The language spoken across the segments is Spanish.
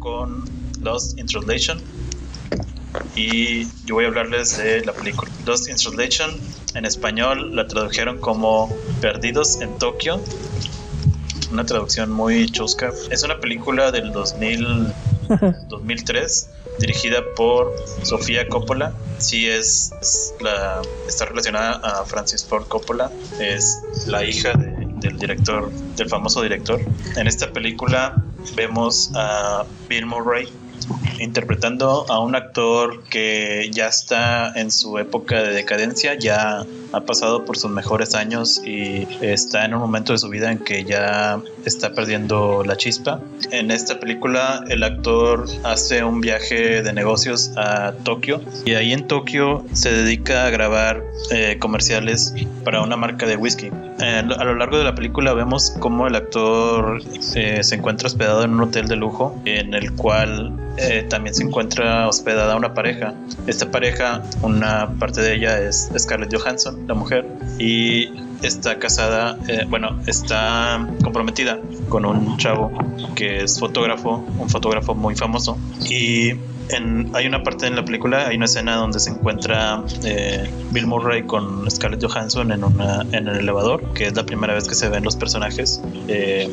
Con Lost in Translation y yo voy a hablarles de la película. Lost in Translation en español la tradujeron como Perdidos en Tokio. Una traducción muy chusca. Es una película del 2000, 2003 dirigida por Sofía Coppola. Sí es, la está relacionada a Francis Ford Coppola. Es la hija del director, del famoso director. En esta película vemos a Bill Murray interpretando a un actor que ya está en su época de decadencia, ya ha pasado por sus mejores años y está en un momento de su vida en que ya está perdiendo la chispa. En esta película el actor hace un viaje de negocios a Tokio y ahí en Tokio se dedica a grabar eh, comerciales para una marca de whisky. a lo largo de la película vemos cómo el actor eh, se encuentra hospedado en un hotel de lujo en el cual eh, también se encuentra hospedada una pareja. Esta pareja, una parte de ella es Scarlett Johansson, la mujer, y está casada, eh, bueno, está comprometida con un chavo que es fotógrafo, un fotógrafo muy famoso, y hay una parte en la película, hay una escena donde se encuentra eh, Bill Murray con Scarlett Johansson en, una, en el elevador, que es la primera vez que se ven los personajes. Eh,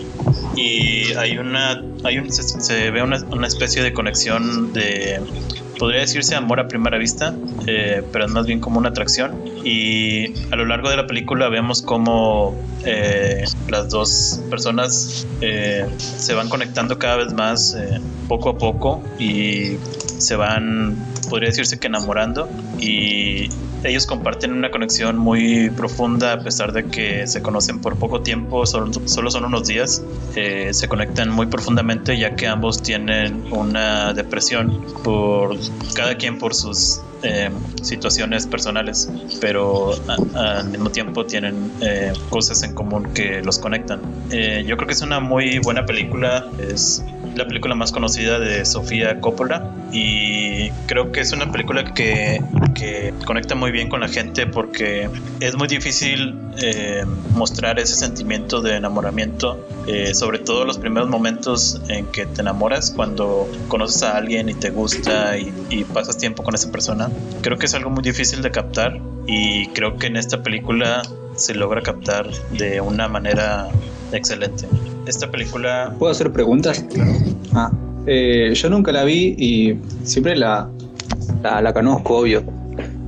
y hay una, hay un, se, ve una, una especie de conexión de podría decirse amor a primera vista, eh, pero es más bien como una atracción. Y a lo largo de la película vemos cómo eh, las dos personas eh, se van conectando cada vez más poco a poco y se van, podría decirse que enamorando. Y ellos comparten una conexión muy profunda a pesar de que se conocen por poco tiempo, solo, son unos días. Eh, se conectan muy profundamente ya que ambos tienen una depresión por cada quien por sus eh, situaciones personales, pero al mismo tiempo tienen eh, cosas en común que los conectan. yo creo que es una muy buena película, la película más conocida de Sofía Coppola y creo que es una película que, que conecta muy bien con la gente porque es muy difícil eh, mostrar ese sentimiento de enamoramiento, eh, sobre todo los primeros momentos en que te enamoras, cuando conoces a alguien y te gusta y, y pasas tiempo con esa persona. Creo que es algo muy difícil de captar y creo que en esta película se logra captar de una manera excelente. Esta película... ¿Puedo hacer preguntas? Ah, eh, yo nunca la vi y siempre la, la, conozco, obvio,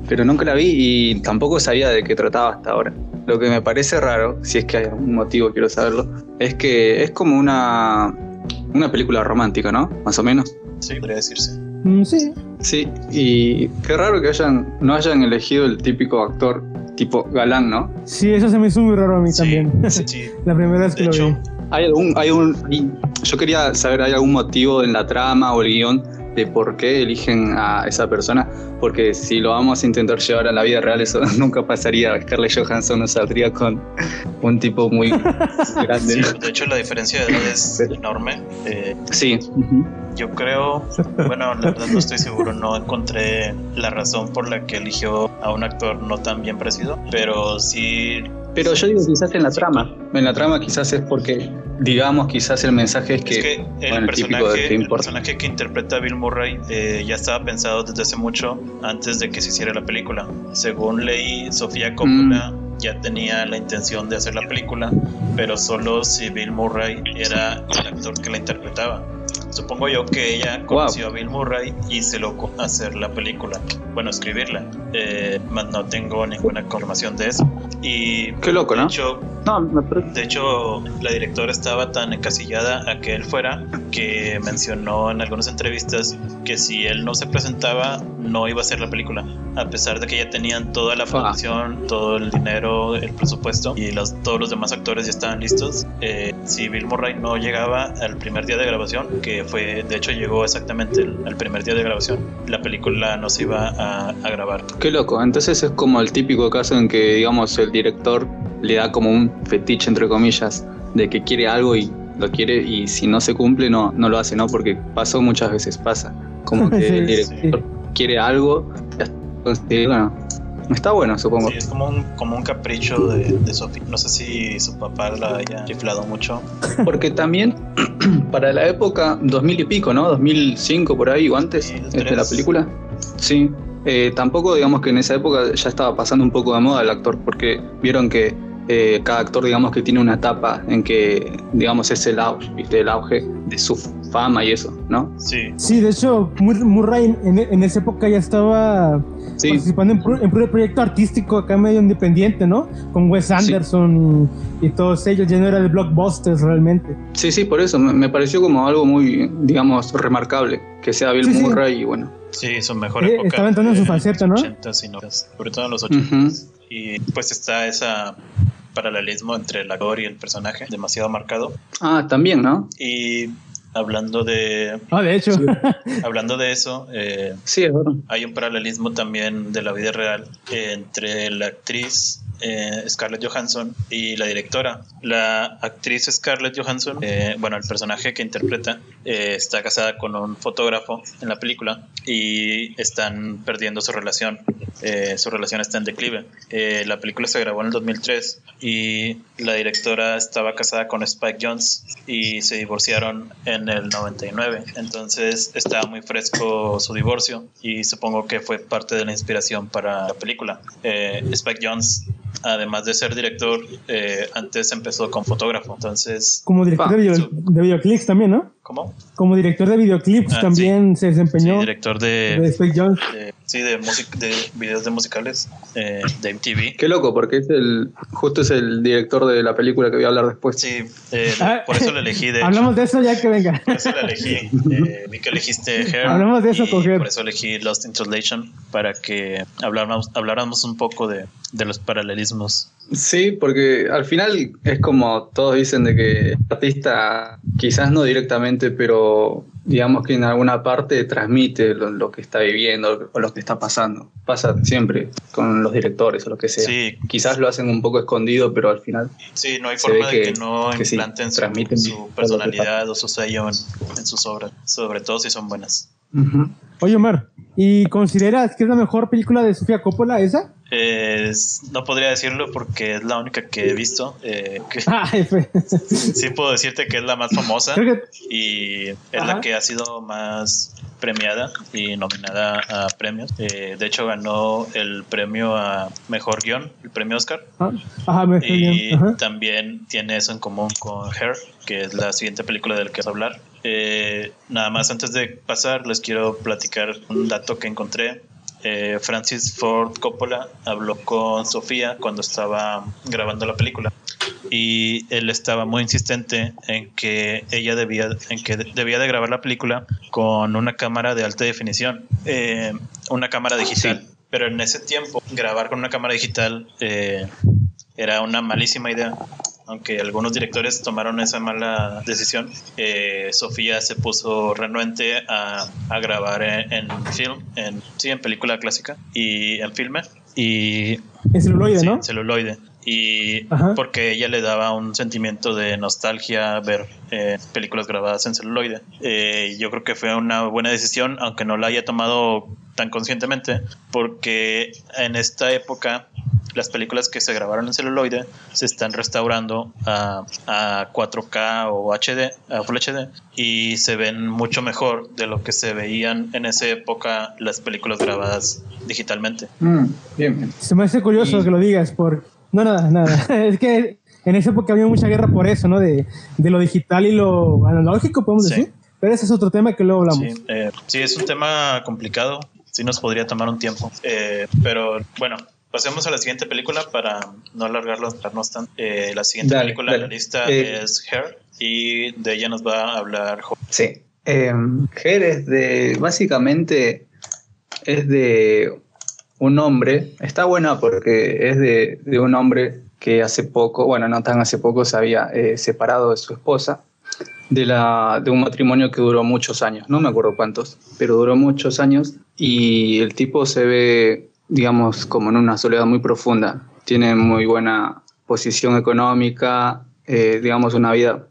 pero nunca la vi y tampoco sabía de qué trataba hasta ahora. Lo que me parece raro, si es que hay algún motivo, quiero saberlo, es que es como una, una película romántica, ¿no? Más o menos. Sí, podría decirse. Mm, sí. Sí, y qué raro que hayan, no hayan elegido el típico actor tipo galán, ¿no? Sí, eso se me hizo muy raro a mí también. Sí. la primera vez que lo vi. Hay algún, hay un, yo quería saber, ¿hay algún motivo en la trama o el guion de por qué eligen a esa persona? Porque si lo vamos a intentar llevar a la vida real, eso nunca pasaría. Scarlett Johansson no saldría con un tipo muy grande. de hecho, la diferencia de edad es enorme. Eh, sí. Yo creo, bueno, la verdad no estoy seguro, no encontré la razón por la que eligió a un actor no tan bien parecido, pero sí pero yo digo quizás en la trama. En la trama quizás es porque, digamos, quizás el mensaje es que... el, personaje, que interpreta a Bill Murray eh, ya estaba pensado desde hace mucho antes de que se hiciera la película. Según leí, Sofía Coppola mm. ya tenía la intención de hacer la película, pero solo si Bill Murray era el actor que la interpretaba. Supongo yo que ella conoció a Bill Murray y se lo hacer la película, bueno, escribirla. Eh, no tengo ninguna confirmación de eso. Y qué loco, de Hecho, de hecho, la directora estaba tan encasillada a que él fuera que mencionó en algunas entrevistas que si él no se presentaba no iba a hacer la película, a pesar de que ya tenían toda la producción, todo el dinero, el presupuesto y los, todos los demás actores ya estaban listos. Eh, si Bill Murray no llegaba al primer día de grabación, que fue, de hecho llegó exactamente el, primer día de grabación, la película no se iba a, a grabar. Qué loco, entonces es como el típico caso en que digamos el director le da como un fetiche entre comillas de que quiere algo y lo quiere y si no se cumple no, no lo hace, ¿no? Porque pasó muchas veces, pasa. Como que el director quiere algo, y bueno, Está bueno, supongo. Sí, es como un, como un capricho de, de Sophie. No sé si su papá la haya chiflado mucho. Porque también, para la época, 2000 y pico, ¿no? 2005 por ahí o antes de la película. Sí. Eh, tampoco digamos que en esa época ya estaba pasando un poco de moda el actor, porque vieron que eh, cada actor digamos que tiene una etapa en que digamos es el auge, ¿viste? el auge de su fama y eso, ¿no? Sí. Sí, de hecho, Murray en, en esa época ya estaba participando en, en un proyecto artístico acá medio independiente, ¿no? Con Wes Anderson y, todos ellos, ya no era de blockbusters realmente. Sí, sí, por eso me, pareció como algo muy, digamos, remarcable, que sea Bill Murray y bueno. Sí, su mejor eh. Estaba entrando en su faceta, ¿no? 80 y 90, sobre todo en los 80 Y pues está esa paralelismo entre el actor y el personaje, demasiado marcado. Ah, también, ¿no? Y hablando de... Ah, de hecho. hablando de eso, eh, sí, es verdad. hay un paralelismo también de la vida real entre la actriz eh, Scarlett Johansson y la directora. La actriz Scarlett Johansson, eh, bueno, el personaje que interpreta, eh, está casada con un fotógrafo en la película y están perdiendo su relación. Su relación está en declive. la película se grabó en el 2003 y la directora estaba casada con Spike Jones y se divorciaron en el 99. Entonces estaba muy fresco su divorcio y supongo que fue parte de la inspiración para la película. Spike Jones además de ser director, eh, antes empezó como fotógrafo, entonces... Como director de, videoclips también, ¿no? ¿Cómo? Como director de videoclips ah, también se desempeñó. Sí, director de... De Space Jones. Sí, de, de videos de musicales, eh, de MTV. Qué loco, porque es el justo es el director de la película que voy a hablar después. Sí, eh, ah, por eso lo elegí, de Hablamos de eso ya que venga. Por eso lo elegí. vi que elegiste Hair. Hablamos de eso con Por eso elegí Lost in Translation, para que habláramos, habláramos un poco de de los paralelismos. Sí, porque al final es como todos dicen de que el artista quizás no directamente, pero digamos que en alguna parte transmite lo, que está viviendo o lo que está pasando. Pasa siempre con los directores o lo que sea. Sí. Quizás lo hacen un poco escondido, pero al final... Sí, no hay forma de que, no implanten su, personalidad o su sello en, sus obras, sobre todo si son buenas. Oye, Omar, ¿y consideras que es la mejor película de Sofía Coppola esa? no podría decirlo porque es la única que he visto. Eh, sí puedo decirte que es la más famosa y es la que ha sido más premiada y nominada a premios. Eh, de hecho ganó el premio a mejor guion, el premio Oscar. Ah, y también tiene eso en común con Her, que es la siguiente película del que quiero hablar. Eh, nada más antes de pasar les quiero platicar un dato que encontré. Eh, Francis Ford Coppola habló con Sofía cuando estaba grabando la película y él estaba muy insistente en que ella debía en que debía de grabar la película con una cámara de alta definición eh, una cámara digital. Pero en ese tiempo grabar con una cámara digital eh, era una malísima idea aunque algunos directores tomaron esa mala decisión, eh, Sofía se puso renuente a, grabar en, film, en, sí, en película clásica y en filme. Y, en celuloide, ¿no? celuloide. Y porque ella le daba un sentimiento de nostalgia ver eh, películas grabadas en celuloide. Eh, yo creo que fue una buena decisión, aunque no la haya tomado tan conscientemente, porque en esta época las películas que se grabaron en celuloide se están restaurando a, 4K o HD, a Full HD, y se ven mucho mejor de lo que se veían en esa época las películas grabadas digitalmente. Mm, bien. Se me hace curioso que lo digas, por... No, nada, nada. es que en esa época había mucha guerra por eso, ¿no? De, lo digital y lo analógico, podemos decir. Pero ese es otro tema que luego hablamos. Sí, eh, sí, es un tema complicado. Sí nos podría tomar un tiempo. Eh, pero bueno, Pasemos a la siguiente película para no alargarlo tanto. Eh, la siguiente película de la lista eh, es Hair y de ella nos va a hablar. Sí. Eh, Hair es de. Básicamente es de un hombre. Está buena porque es de, de un hombre que hace poco, bueno, no tan hace poco, se había eh, separado de su esposa. De, la, de un matrimonio que duró muchos años, no me acuerdo cuántos, pero duró muchos años y el tipo se ve digamos, como en una soledad muy profunda. Tiene muy buena posición económica, eh, digamos, una vida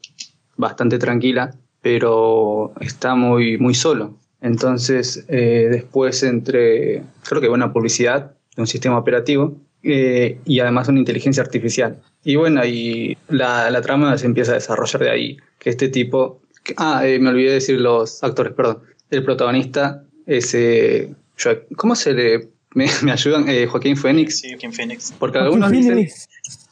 bastante tranquila, pero está muy, muy solo. Entonces, eh, después entre, creo que buena publicidad, un sistema operativo eh, y además una inteligencia artificial. Y bueno, y la, la, trama se empieza a desarrollar de ahí, que este tipo... ah, me olvidé decir los actores, perdón. El protagonista es... ¿Cómo se le...? ¿Me, me ayudan? Joaquín Phoenix. Sí, Joaquín Phoenix. Porque algunos dicen...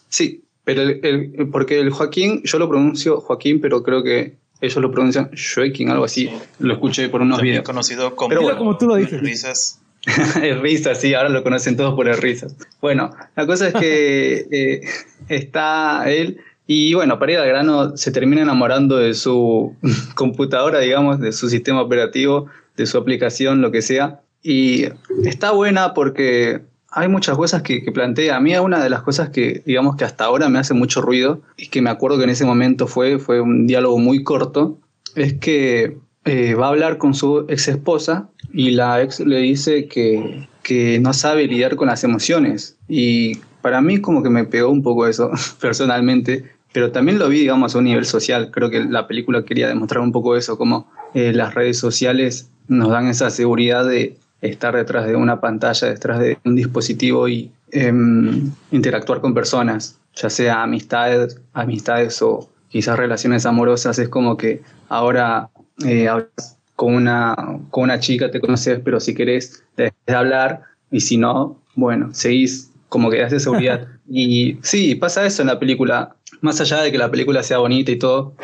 Sí, pero el, porque el Joaquín, yo lo pronuncio Joaquín, pero creo que ellos lo pronuncian Joaquín, algo así. Lo escuché por unos videos. conocido como, pero como tú lo dices. Risas. el Risas, sí, ahora lo conocen todos por el Risas. Bueno, la cosa es que eh, está él y bueno, para ir al grano, se termina enamorando de su computadora, digamos, de su sistema operativo, de su aplicación, lo que sea. Y está buena porque hay muchas cosas que, plantea. A mí una de las cosas que, digamos, que hasta ahora me hace mucho ruido y que me acuerdo que en ese momento fue, fue un diálogo muy corto, es que eh, va a hablar con su ex esposa y la ex le dice que, que no sabe lidiar con las emociones. Y para mí como que me pegó un poco eso personalmente, pero también lo vi, digamos, a un nivel social. Creo que la película quería demostrar un poco eso, como eh, las redes sociales nos dan esa seguridad de estar detrás de una pantalla, detrás de un dispositivo y em, interactuar con personas, ya sea amistades, amistades o quizás relaciones amorosas, es como que ahora eh, hablas con una, con una chica, te conoces, pero si querés, debes de hablar, y si no, bueno, seguís como que de seguridad. y sí, pasa eso en la película, más allá de que la película sea bonita y todo,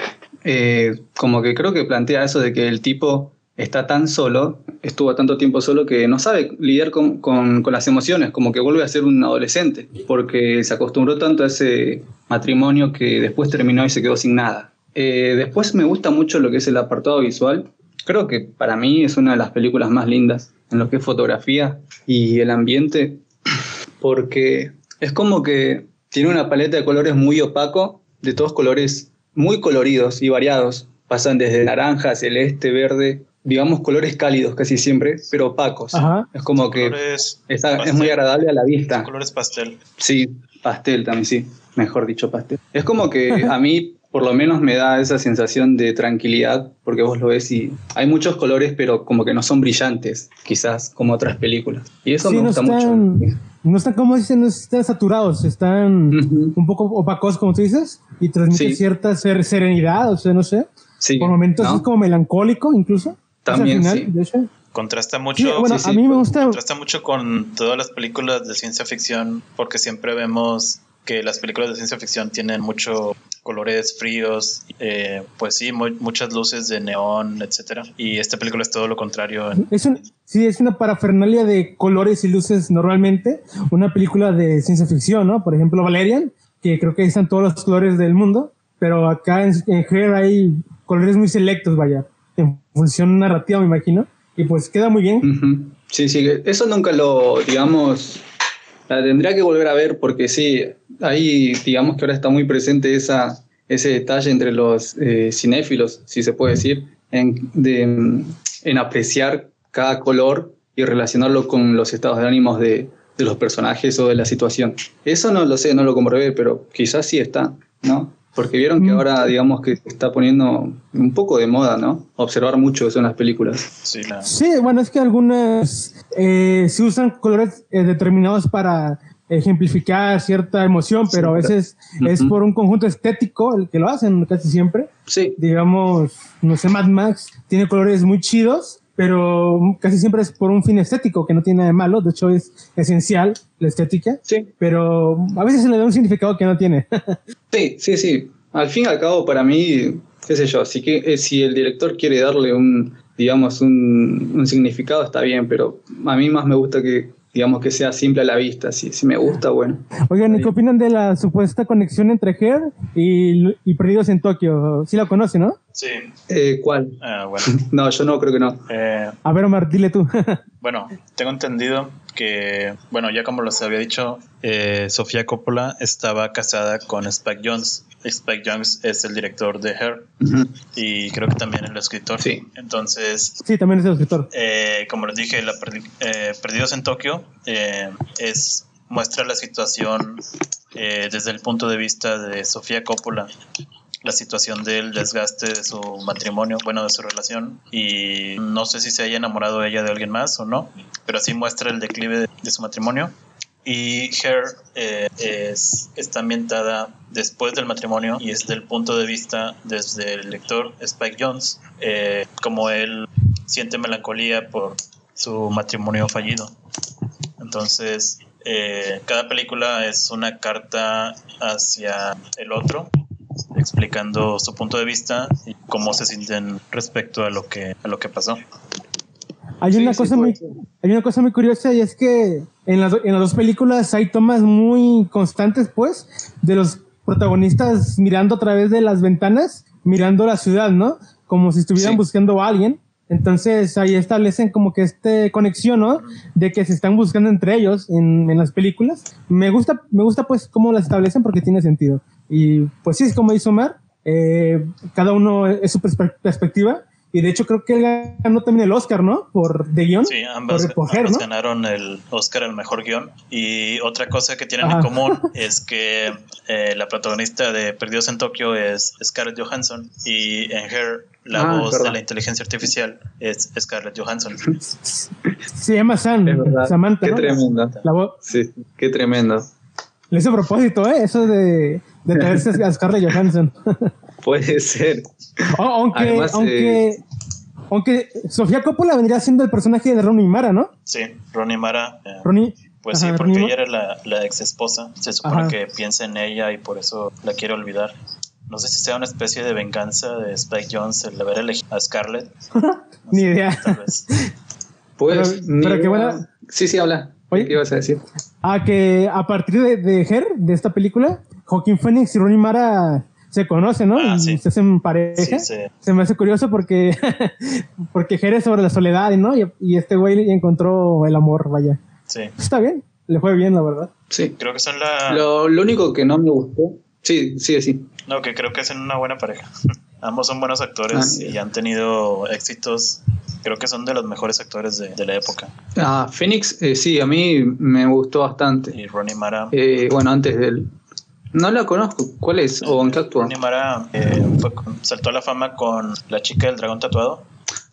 eh, como que creo que plantea eso de que el tipo está tan solo, estuvo tanto tiempo solo que no sabe lidiar con, con, las emociones, como que vuelve a ser un adolescente, porque se acostumbró tanto a ese matrimonio que después terminó y se quedó sin nada. Eh, después me gusta mucho lo que es el apartado visual. Creo que para mí es una de las películas más lindas en lo que es fotografía y el ambiente, porque es como que tiene una paleta de colores muy opaco, de todos colores muy coloridos y variados. Pasan desde naranja, celeste, verde, digamos, colores cálidos casi siempre, pero opacos. Es como que es muy agradable a la vista. Colores pastel. Sí, pastel también, sí. Mejor dicho, pastel. Es como que a mí, por lo menos, me da esa sensación de tranquilidad, porque vos lo ves y hay muchos colores, pero como que no son brillantes, quizás como otras películas. Y eso me gusta mucho. No están, como dicen, no están saturados, están un poco opacos, como tú dices, y transmiten cierta serenidad, o sea, no sé. Sí, por momentos es como melancólico, incluso. También, sí. Contrasta mucho. bueno, a mí me gusta. Contrasta mucho con todas las películas de ciencia ficción, porque siempre vemos que las películas de ciencia ficción tienen muchos colores fríos, eh, pues sí, muchas luces de neón, etcétera. Y esta película es todo lo contrario. Es un, sí, es una parafernalia de colores y luces normalmente. Una película de ciencia ficción, ¿no? Por ejemplo, Valerian, que creo que están todos los colores del mundo, pero acá en, en hay colores muy selectos, vaya función narrativa, me imagino, y pues queda muy bien. Sí, sí, eso nunca lo, digamos, la tendría que volver a ver porque sí, ahí digamos que ahora está muy presente esa, ese detalle entre los eh, cinéfilos, si se puede decir, en, de, en apreciar cada color y relacionarlo con los estados de ánimos de, de los personajes o de la situación. Eso no lo sé, no lo comprobé, pero quizás sí está, ¿no? Porque vieron que ahora, digamos, que está poniendo un poco de moda, ¿no? Observar mucho eso en las películas. Sí, sí bueno, es que algunas eh, se usan colores eh, determinados para ejemplificar cierta emoción, pero a veces es por un conjunto estético el que lo hacen casi siempre. Sí. Digamos, no sé, Mad Max tiene colores muy chidos, pero casi siempre es por un fin estético, que no tiene nada de malo, de hecho es esencial la estética, sí. pero a veces se le da un significado que no tiene. sí, sí, sí. Al fin y al cabo, para mí, qué sé yo, así que eh, si el director quiere darle un, digamos, un, un significado, está bien, pero a mí más me gusta que digamos que sea simple a la vista, si, si me gusta, bueno. Oigan, ¿qué opinan de la supuesta conexión entre Her y, y Perdidos en Tokio? Sí la conoce, ¿no? Sí. Eh, ¿Cuál? Bueno. no, yo no, creo que no. Eh, a ver, Omar, dile tú. bueno, tengo entendido que, bueno, ya como les había dicho, eh, Sofía Coppola estaba casada con Spike Jones. Spike Jones es el director de Her y creo que también el escritor. Sí. Entonces. Sí, también es el escritor. Eh, como les dije, la Perdidos en Tokio es muestra la situación desde el punto de vista de Sofía Coppola la situación del desgaste de su matrimonio, bueno, de su relación, y no sé si se haya enamorado ella de alguien más o no, pero sí muestra el declive de, su matrimonio Y Her eh, es, está ambientada después del matrimonio y es del punto de vista desde el lector Spike Jones, eh, como él siente melancolía por su matrimonio fallido. Entonces, eh, cada película es una carta hacia el otro, explicando su punto de vista y cómo se sienten respecto a lo que, a lo que pasó. Hay una, cosa muy, hay una cosa muy curiosa y es que en las, en las dos películas hay tomas muy constantes, pues, de los protagonistas mirando a través de las ventanas, mirando la ciudad, ¿no? Como si estuvieran buscando a alguien. Entonces ahí establecen como que este conexión, ¿no? De que se están buscando entre ellos en, en las películas. Me gusta, me gusta pues cómo las establecen porque tiene sentido. Y pues sí, es como dice Omar, eh, cada uno es su perspectiva y de hecho creo que él ganó también el Oscar, ¿no? Por de guion. Sí, ambas, ganaron el Oscar al mejor guion. Y otra cosa que tienen en común es que eh, la protagonista de Perdidos en Tokio es Scarlett Johansson y en Her la ah, voz de la inteligencia artificial es Scarlett Johansson. Se llama Sam, Samantha. Qué tremenda. La voz. Sí, qué tremendo. Le hice propósito, ¿eh? Eso de, de traerse a Scarlett Johansson. Puede ser. aunque, aunque, eh, aunque Sofía Coppola vendría siendo el personaje de Ronnie Mara, ¿no? Sí, Ronnie Mara. Eh, Ronnie. Pues sí, porque ella era la, la ex esposa. Se supone que piensa en ella y por eso la quiere olvidar. No sé si sea una especie de venganza de Spike Jones el haber elegido a Scarlett. ni idea. Tal vez. Pues, pero, qué buena. Sí, sí, habla. ¿Qué ibas a decir? Ah, que a partir de, de Her, de esta película, Joaquín Phoenix y Ronnie Mara se conocen, ¿no? Ah, y se hacen pareja. Se me hace curioso porque, porque Jerez sobre la soledad, ¿no? Y, este güey encontró el amor, vaya. Sí. Está bien, le fue bien, la verdad. Sí. Creo que son la. Lo, único que no me gustó. Sí, sí, sí. No, que creo que hacen una buena pareja. Ambos son buenos actores ah, y han tenido éxitos. Creo que son de los mejores actores de, la época. Ah, Phoenix, eh, sí, a mí me gustó bastante. Y Ronnie Mara. Eh, bueno, antes del, no la conozco. ¿Cuál es? ¿O en qué actúa? Mara eh, saltó a la fama con la chica del dragón tatuado.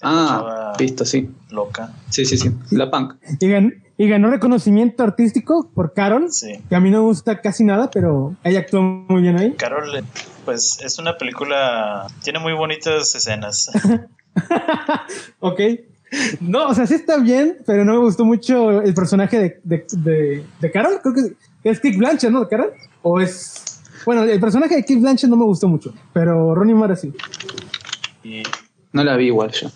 Ah, visto, sí. Loca. Sí, sí, sí. La punk. Y ganó, reconocimiento artístico por Carol. Sí. Que a mí no me gusta casi nada, pero ella actuó muy bien ahí. Carol, eh, pues es una película. Tiene muy bonitas escenas. ok. No, o sea, sí está bien, pero no me gustó mucho el personaje de, de, de, de Carol. Creo que es Kick Blanchett, ¿no? ¿De Carol? O es. Bueno, el personaje de Keith Blanchett no me gustó mucho, pero Ronnie Mara sí. No la vi igual yo.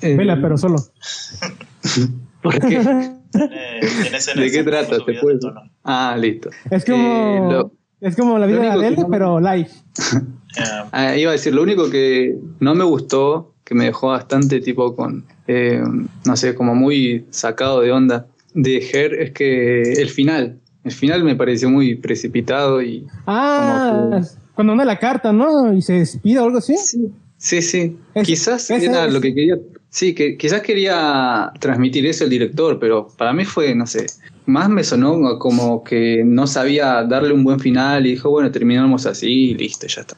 Eh, Vela, pero solo. ¿Por qué? ¿De qué trata? ¿Te Ah, listo. Es como, eh, es como la vida de Adele, pero live. ah, iba a decir, lo único que no me gustó, que me dejó bastante tipo con, eh, no sé, como muy sacado de onda de Her, es que el final, el final me pareció muy precipitado y. Ah, cuando manda la carta, ¿no? Y se despide o algo así. Sí, sí. quizás era lo que quería. Sí, que quizás quería transmitir eso el director, pero para mí fue, no sé, más me sonó como que no sabía darle un buen final y dijo, bueno, terminamos así y listo, ya está.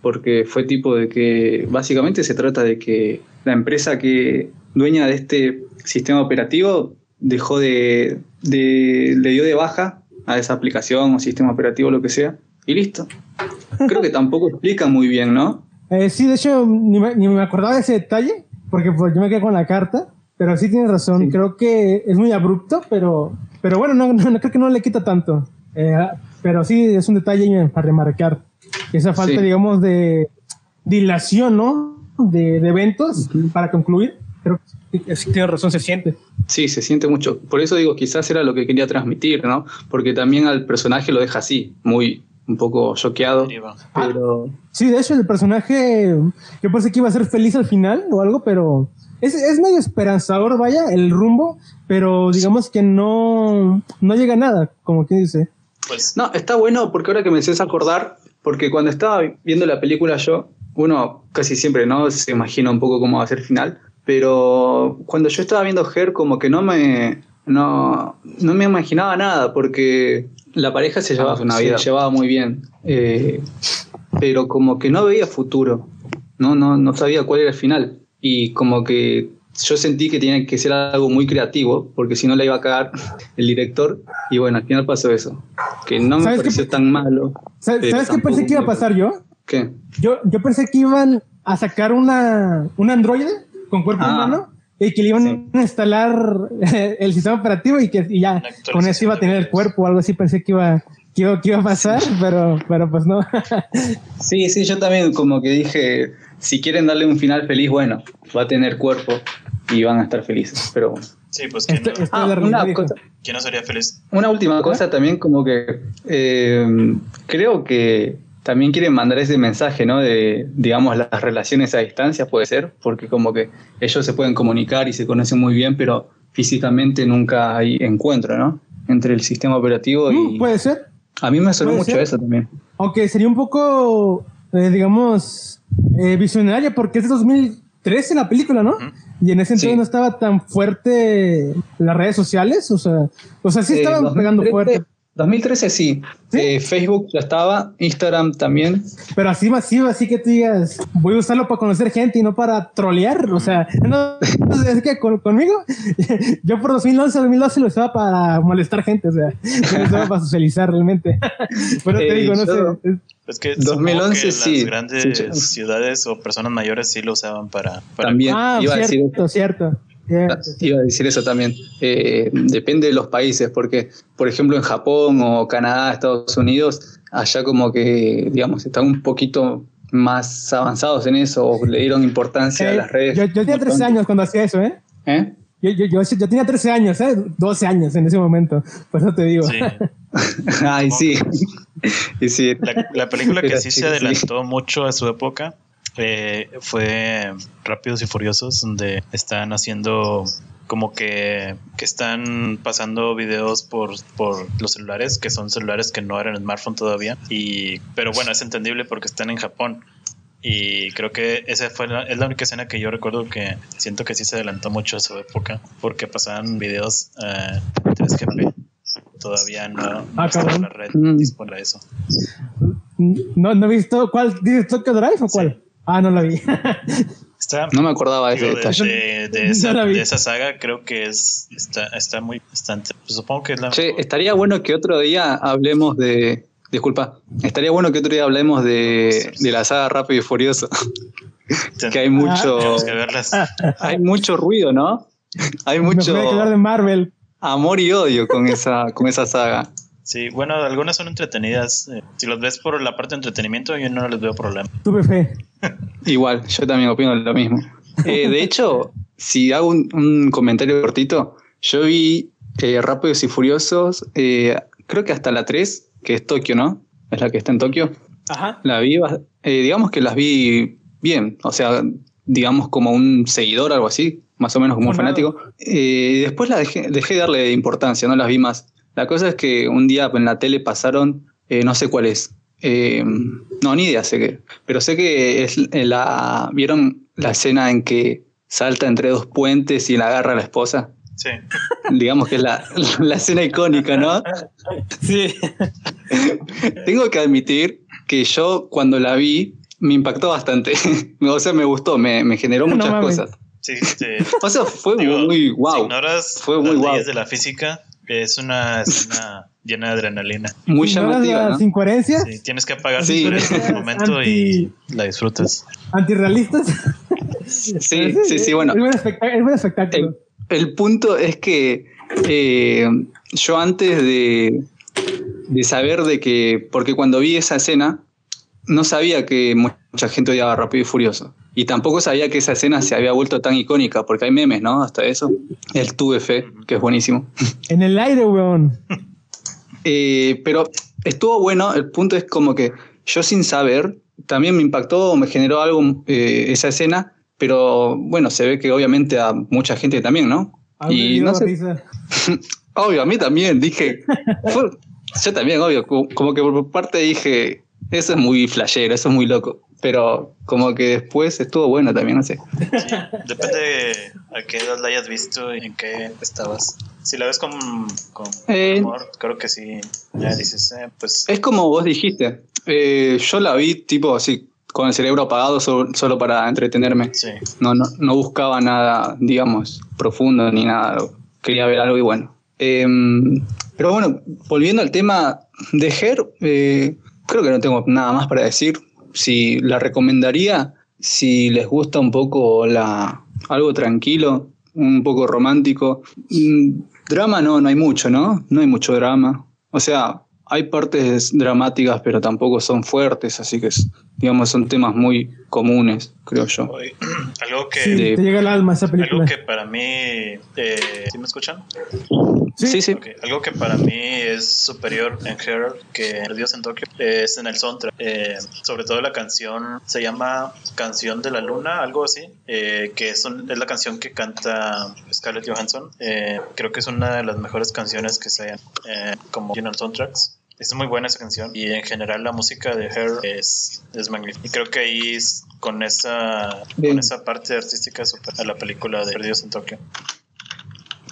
Porque fue tipo de que básicamente se trata de que la empresa que dueña de este sistema operativo dejó de, de le dio de baja a esa aplicación o sistema operativo, lo que sea, y listo. Creo que tampoco explica muy bien, ¿no? Eh, sí, de hecho, ni me, acordaba de ese detalle, porque pues, yo me quedé con la carta, pero sí tienes razón, creo que es muy abrupto, pero, pero bueno, no, no, creo que no le quita tanto. Eh, pero sí, es un detalle para remarcar. Esa falta, digamos, de dilación, ¿no? De, eventos para concluir. Creo que sí tiene razón, se siente. Sí, se siente mucho. Por eso digo, quizás era lo que quería transmitir, ¿no? Porque también al personaje lo deja así, muy un poco choqueado. Pero... sí, de hecho, el personaje, yo pensé que iba a ser feliz al final o algo, pero es, es medio esperanzador, vaya, el rumbo, pero digamos que no, no llega a nada, como quien dice. Pues... No, está bueno porque ahora que me haces acordar, porque cuando estaba viendo la película yo, uno casi siempre no se imagina un poco cómo va a ser el final, pero cuando yo estaba viendo Her, como que no me, no, no me imaginaba nada, porque la pareja se llevaba, se llevaba muy bien, eh, pero como que no veía futuro, no, no, no sabía cuál era el final. Y como que yo sentí que tenía que ser algo muy creativo, porque si no la iba a cagar el director. Y bueno, al final pasó eso. Que no me pareció tan malo. ¿Sabes, qué pensé que iba a pasar yo? ¿Qué? Yo, yo pensé que iban a sacar una, un androide con cuerpo ah. humano y que le iban a instalar el sistema operativo y que ya con eso iba a tener el cuerpo o algo así. Pensé que iba, que iba, a pasar, pero, pero pues no. sí, sí, yo también como que dije, si quieren darle un final feliz, bueno, va a tener cuerpo y van a estar felices, pero Sí, pues ¿quién, no, ah, una cosa, ¿quién no sería feliz? Una última cosa también como que eh, creo que también quieren mandar ese mensaje, ¿no? De, digamos, las relaciones a distancia, puede ser, porque como que ellos se pueden comunicar y se conocen muy bien, pero físicamente nunca hay encuentro, ¿no? Entre el sistema operativo y... Mm, puede ser. A mí me sonó mucho eso también. Aunque sería un poco, eh, digamos, eh, visionaria, porque es de 2013 la película, ¿no? Y en ese entonces no estaba tan fuerte las redes sociales, o sea, o sea sí eh, estaban pegando fuerte. 2013 sí. Eh, Facebook ya estaba, Instagram también. Pero así masivo, así que tú digas, voy a usarlo para conocer gente y no para trolear. O sea, no, es que conmigo, yo por 2011, 2012 lo usaba para molestar gente, o sea, lo usaba para socializar realmente. Pero te digo, no sé. Es que 2011 sí. Las grandes ciudades o personas mayores sí lo usaban para. También. Ah, iba cierto, a decir, cierto. Iba a decir eso también. Eh, depende de los países, porque, por ejemplo, en Japón o Canadá, Estados Unidos, allá como que, digamos, están un poquito más avanzados en eso, o le dieron importancia a las redes. Yo, tenía 13 años cuando hacía eso, ¿eh? ¿Eh? Yo, yo, yo, tenía 13 años, ¿eh? 12 años en ese momento, por eso te digo. Sí. Ay, sí. y sí. La, película que sí se adelantó mucho a su época eh, fue Rápidos y Furiosos, donde están haciendo como que, que están pasando videos por, por los celulares, que son celulares que no eran smartphone todavía. Y, pero bueno, es entendible porque están en Japón. Y creo que esa fue la, es la única escena que yo recuerdo que siento que sí se adelantó mucho a su época, porque pasaban videos eh, 3GP. Todavía no, ah, estaba la red mm. dispone de eso. No, no he visto cuál, ¿dices Tokyo Drive o cuál? Ah, no la vi. no me acordaba de, de, esa, saga, creo que es está, está muy bastante. Pues supongo que es la. Che, estaría bueno que otro día hablemos de. Disculpa, estaría bueno que otro día hablemos de, de la saga Rápido y Furioso. que hay mucho. Hay mucho ruido, ¿no? Hay mucho. de Marvel. Amor y odio con esa, con esa saga. Sí, bueno, algunas son entretenidas. Eh, si los ves por la parte de entretenimiento, yo no les veo problema. Tuve fe. Igual, yo también opino lo mismo. Eh, de hecho, si hago un, comentario cortito, yo vi eh, Rápidos y Furiosos, creo que hasta la 3, que es Tokio, ¿no? Es la que está en Tokio. Ajá. La vi, digamos que las vi bien, o sea, digamos como un seguidor, algo así, más o menos como un fanático. después la dejé, dejé de darle importancia, no las vi más. La cosa es que un día en la tele pasaron, eh, no sé cuál es, eh, no, ni idea sé qué, pero sé que es la, ¿vieron la escena en que salta entre dos puentes y la agarra a la esposa? Sí. Digamos que es la, la escena icónica, ¿no? Sí. Tengo que admitir que yo cuando la vi me impactó bastante. o sea, me gustó, me, me generó muchas cosas. Sí, sí. O sea, fue muy wow. fue muy wow. de la física, es una escena llena de adrenalina. Muy llamativa. ¿Sin coherencia? Sí, tienes que apagar sí. en ese momento y la disfrutas. ¿Antirrealistas? Sí, sí, sí, bueno. Es buen espectáculo. El, punto es que eh, yo antes de, de saber de que, porque cuando vi esa escena, no sabía que mucha gente odiaba Rápido y Furioso. Y tampoco sabía que esa escena se había vuelto tan icónica, porque hay memes, ¿no? Hasta eso. El Tuve Fe, que es buenísimo. En el aire, weón. Eh, pero estuvo bueno, el punto es como que yo sin saber, también me impactó, me generó algo eh, esa escena, pero bueno, se ve que obviamente a mucha gente también, ¿no? y no sé. obvio, a mí también, dije. yo también, obvio, como que por parte dije, eso es muy flashero, eso es muy loco. Pero como que después estuvo bueno también, no sé. Sí, depende a qué edad la hayas visto y en qué estabas. Si la ves con, con eh, amor, creo que sí. Ya dices, eh, pues. Es como vos dijiste. Eh, yo la vi tipo así, con el cerebro apagado solo, para entretenerme. No, no, no, buscaba nada, digamos, profundo ni nada. Quería ver algo y bueno. Em, pero bueno, volviendo al tema de Her, eh, creo que no tengo nada más para decir. Si la recomendaría, si les gusta un poco la, algo tranquilo, un poco romántico. Mm, drama no, no hay mucho, ¿no? No hay mucho drama. O sea, hay partes dramáticas, pero tampoco son fuertes, así que digamos son temas muy comunes, creo yo. Algo que te llega al alma esa película. Algo que para mí, eh, ¿sí me escuchan? Sí, sí. Algo que para mí es superior en Her que Dios en Tokio es en el soundtrack. Eh, sobre todo la canción se llama Canción de la Luna, algo así, eh, que es, es, la canción que canta Scarlett Johansson. Eh, creo que es una de las mejores canciones que se hayan como en soundtracks. Es muy buena esa canción y en general la música de Her es, es magnífica. Y creo que ahí con esa, con esa parte artística supera a la película de Perdidos en Tokio.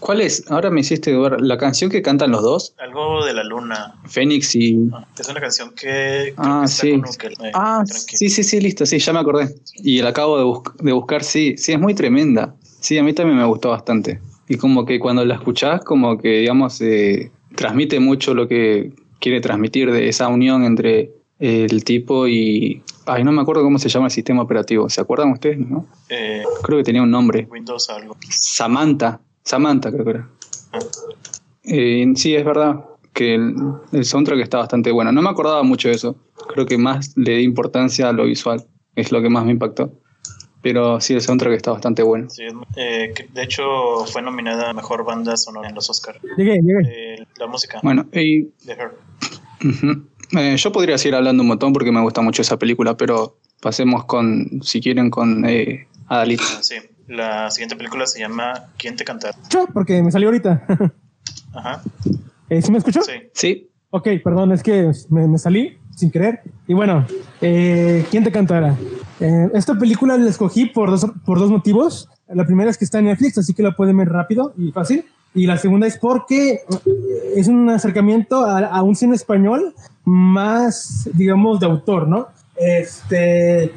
¿Cuál es? Ahora me hiciste ver la canción que cantan los dos. Algo de la luna. Fénix y. Ah, es una canción que. Ah, sí. Eh, ah, sí, sí, sí, listo, sí, ya me acordé. Y la acabo de, de, buscar, sí, sí, es muy tremenda. Sí, a mí también me gustó bastante. Y como que cuando la escuchás, como que, digamos, eh, transmite mucho lo que quiere transmitir de esa unión entre el tipo y. Ay, no me acuerdo cómo se llama el sistema operativo. ¿Se acuerdan ustedes? No? Eh, Creo que tenía un nombre. Windows algo. Samantha. Samantha, creo que era. Eh, sí, es verdad que el, soundtrack está bastante bueno. No me acordaba mucho de eso. Creo que más le di importancia a lo visual. Es lo que más me impactó. Pero sí, el soundtrack está bastante bueno. Sí, eh, de hecho, fue nominada a Mejor Banda Sonora en los Oscars. Llegué. la música. Bueno, y... Eh, yo podría seguir hablando un montón porque me gusta mucho esa película, pero pasemos con, si quieren, con Adalita. Sí. La siguiente película se llama ¿Quién te cantará? Yo, porque me salió ahorita. Ajá. Eh, ¿Sí me escuchó? Sí. Sí. Ok, perdón, es que me, salí sin querer. Y bueno, eh, ¿quién te cantará? Eh, esta película la escogí por dos, por dos motivos. La primera es que está en Netflix, así que la pueden ver rápido y fácil. Y la segunda es porque es un acercamiento a, a un cine español más, digamos, de autor, ¿no? Este,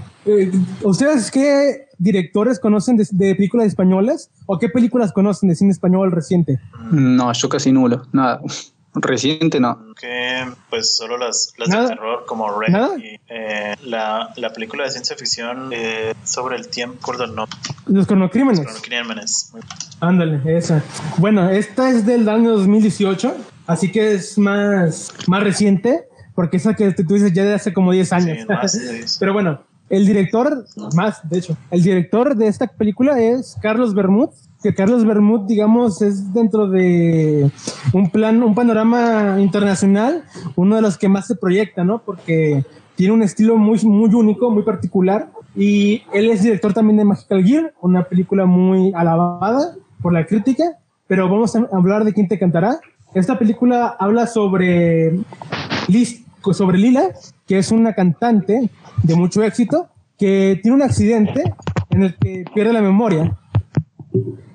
¿Ustedes qué directores conocen de, películas españolas? ¿O qué películas conocen de cine español reciente? No, yo casi nulo, nada. Reciente no. Que pues solo las, las de terror como Red y eh, la, la, película de ciencia ficción eh, sobre el tiempo, no. Los cronocrímenes. Los cronocrímenes. Ándale, esa. Bueno, esta es del año 2018, así que es más, más reciente, porque esa que tú dices ya de hace como 10 años. Sí, más Pero bueno, el director, más de hecho, el director de esta película es Carlos Bermud, que Carlos Bermud, digamos, es dentro de un plan, un panorama internacional, uno de los que más se proyecta, ¿no? Porque tiene un estilo muy, muy único, muy particular. Y él es director también de Magical Gear, una película muy alabada por la crítica. Pero vamos a hablar de quién te cantará. Esta película habla sobre, sobre Lila, que es una cantante de mucho éxito, que tiene un accidente en el que pierde la memoria.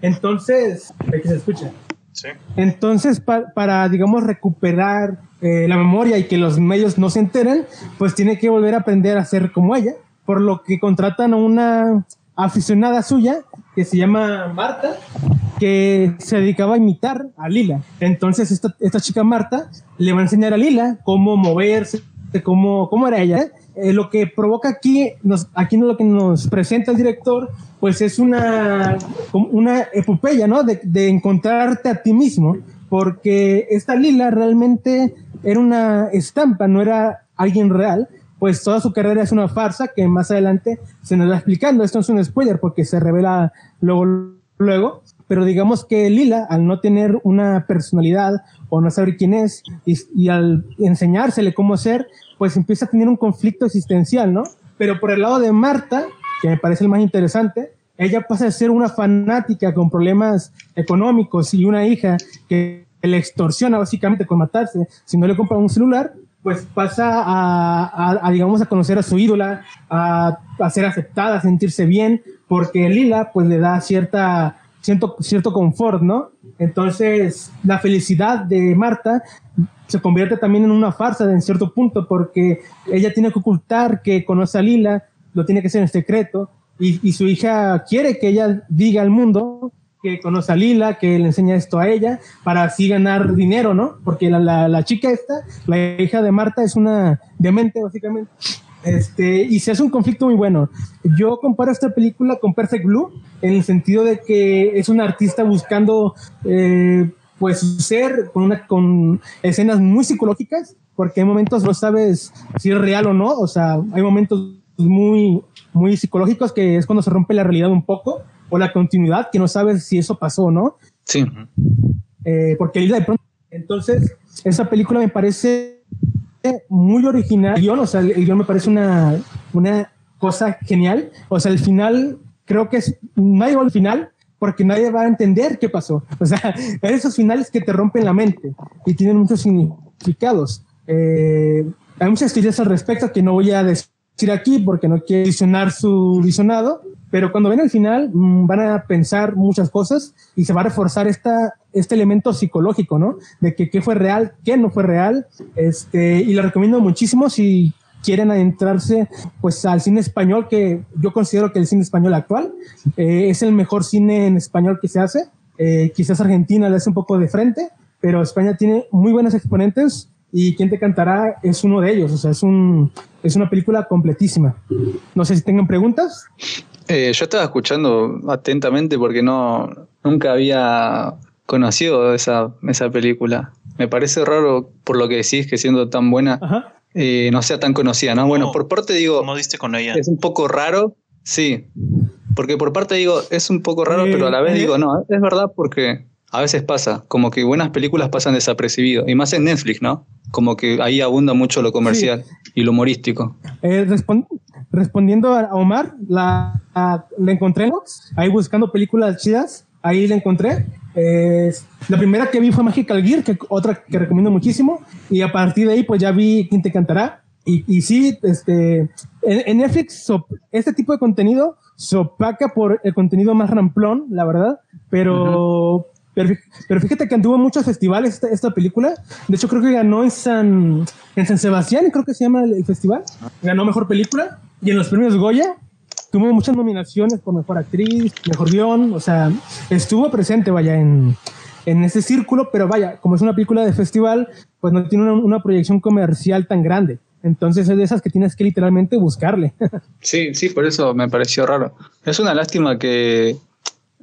Entonces, que se escucha. Sí. Entonces, para, digamos, recuperar eh, la memoria y que los medios no se enteren, pues tiene que volver a aprender a ser como ella, por lo que contratan a una aficionada suya que se llama Marta, que se dedicaba a imitar a Lila. Entonces, esta, esta chica Marta le va a enseñar a Lila cómo moverse, cómo, cómo era ella, eh, lo que provoca aquí, nos, aquí lo que nos presenta el director, pues es una, una epopeya, ¿no? De, de encontrarte a ti mismo, porque esta Lila realmente era una estampa, no era alguien real, pues toda su carrera es una farsa que más adelante se nos va explicando. Esto es un spoiler porque se revela luego, luego, pero digamos que Lila, al no tener una personalidad o no saber quién es, y, y al enseñársele cómo ser, pues empieza a tener un conflicto existencial, ¿no? Pero por el lado de Marta, que me parece el más interesante, ella pasa a ser una fanática con problemas económicos y una hija que le extorsiona básicamente con matarse si no le compra un celular, pues pasa a, digamos, a conocer a su ídola, a, a, ser aceptada, a sentirse bien, porque Lila, pues le da cierta, cierto, cierto confort, ¿no? Entonces, la felicidad de Marta se convierte también en una farsa en cierto punto porque ella tiene que ocultar que conoce a Lila lo tiene que hacer en secreto y, su hija quiere que ella diga al mundo que conoce a Lila, que le enseña esto a ella, para así ganar dinero, ¿no? Porque la, la, chica esta, la hija de Marta, es una demente, básicamente. Este, y se hace un conflicto muy bueno. Yo comparo esta película con Perfect Blue, en el sentido de que es un artista buscando, eh, pues, ser con, una, con escenas muy psicológicas, porque hay momentos no sabes si es real o no, o sea, hay momentos muy, muy psicológicos que es cuando se rompe la realidad un poco, o la continuidad, que no sabes si eso pasó o no. Sí. Eh, porque de pronto, entonces, esa película me parece muy original. El guion, o sea, el guion me parece una, una cosa genial. O sea, el final, creo que es, nadie va al final porque nadie va a entender qué pasó. O sea, esos finales que te rompen la mente y tienen muchos significados. Eh, hay muchas teorías al respecto que no voy a decir aquí porque no quiero visionar su visionado, pero cuando ven el final mm, van a pensar muchas cosas y se va a reforzar esta, este elemento psicológico, ¿no? De que qué fue real, qué no fue real, este, y lo recomiendo muchísimo si quieren adentrarse pues al cine español, que yo considero que el cine español actual eh, es el mejor cine en español que se hace. Eh, quizás Argentina le hace un poco de frente, pero España tiene muy buenos exponentes y Quién te cantará es uno de ellos. O sea, es, un, es una película completísima. No sé si tengan preguntas. Eh, yo estaba escuchando atentamente porque no nunca había conocido esa, esa película. Me parece raro por lo que decís que siendo tan buena eh, no sea tan conocida, ¿no? Bueno, por parte digo... ¿Cómo diste con ella? Es un poco raro, sí. Porque por parte digo, es un poco raro, pero a la vez eh, digo, no, es verdad porque a veces pasa, como que buenas películas pasan desapercibido, y más en Netflix, ¿no? Como que ahí abunda mucho lo comercial y lo humorístico. Eh, respondiendo a Omar, la, encontré ahí buscando películas chidas, ahí la encontré. la primera que vi fue Magical Gear, que otra que recomiendo muchísimo, y a partir de ahí pues ya vi Quién te cantará. Y, y sí, este, en, Netflix este tipo de contenido se opaca por el contenido más ramplón, la verdad, pero... Pero, fíjate que anduvo en muchos festivales esta, película. De hecho, creo que ganó en San, en San Sebastián, creo que se llama el, festival. Ganó mejor película. Y en los premios Goya tuvo muchas nominaciones por mejor actriz, mejor guion. O sea, estuvo presente, vaya, en, en ese círculo. Pero vaya, como es una película de festival, pues no tiene una, una proyección comercial tan grande. Entonces es de esas que tienes que literalmente buscarle. Sí, sí, por eso me pareció raro. Es una lástima que